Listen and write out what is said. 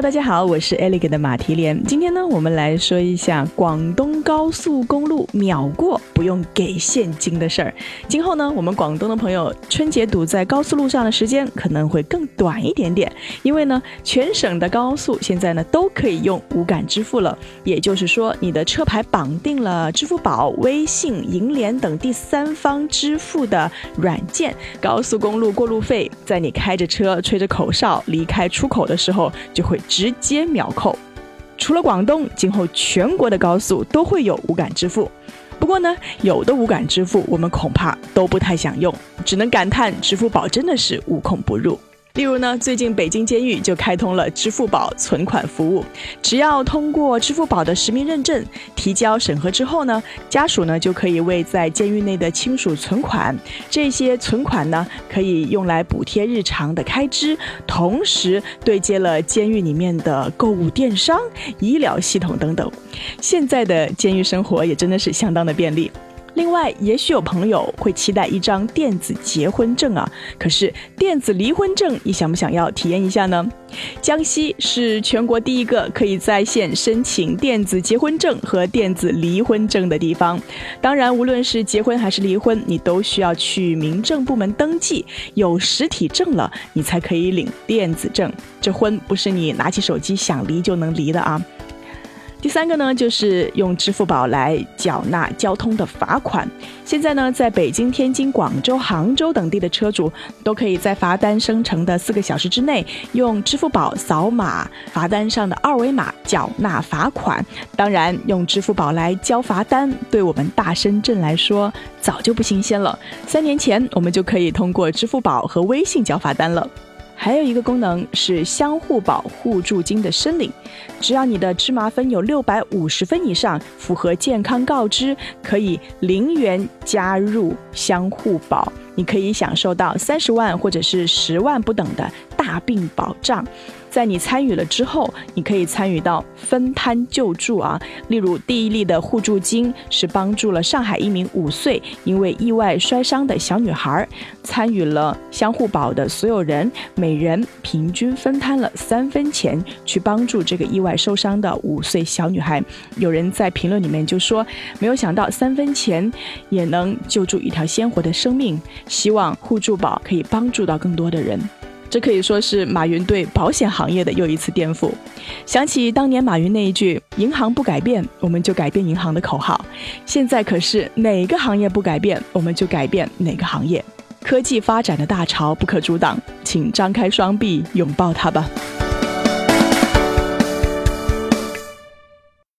大家好，我是 Elegant 的马蹄莲。今天呢，我们来说一下广东高速公路秒过不用给现金的事儿。今后呢，我们广东的朋友春节堵在高速路上的时间可能会更短一点点，因为呢，全省的高速现在呢都可以用无感支付了。也就是说，你的车牌绑定了支付宝、微信、银联等第三方支付的软件，高速公路过路费，在你开着车、吹着口哨离开出口的时候。就会直接秒扣。除了广东，今后全国的高速都会有无感支付。不过呢，有的无感支付我们恐怕都不太想用，只能感叹支付宝真的是无孔不入。例如呢，最近北京监狱就开通了支付宝存款服务，只要通过支付宝的实名认证，提交审核之后呢，家属呢就可以为在监狱内的亲属存款，这些存款呢可以用来补贴日常的开支，同时对接了监狱里面的购物电商、医疗系统等等。现在的监狱生活也真的是相当的便利。另外，也许有朋友会期待一张电子结婚证啊，可是电子离婚证，你想不想要体验一下呢？江西是全国第一个可以在线申请电子结婚证和电子离婚证的地方。当然，无论是结婚还是离婚，你都需要去民政部门登记，有实体证了，你才可以领电子证。这婚不是你拿起手机想离就能离的啊！第三个呢，就是用支付宝来缴纳交通的罚款。现在呢，在北京、天津、广州、杭州等地的车主，都可以在罚单生成的四个小时之内，用支付宝扫码罚单上的二维码缴纳罚款。当然，用支付宝来交罚单，对我们大深圳来说，早就不新鲜了。三年前，我们就可以通过支付宝和微信交罚单了。还有一个功能是相互保互助金的申领，只要你的芝麻分有六百五十分以上，符合健康告知，可以零元加入相互保，你可以享受到三十万或者是十万不等的大病保障。在你参与了之后，你可以参与到分摊救助啊。例如，第一例的互助金是帮助了上海一名五岁因为意外摔伤的小女孩，参与了相互保的所有人，每人平均分摊了三分钱去帮助这个意外受伤的五岁小女孩。有人在评论里面就说，没有想到三分钱也能救助一条鲜活的生命，希望互助宝可以帮助到更多的人。这可以说是马云对保险行业的又一次颠覆。想起当年马云那一句“银行不改变，我们就改变银行”的口号，现在可是哪个行业不改变，我们就改变哪个行业。科技发展的大潮不可阻挡，请张开双臂拥抱它吧。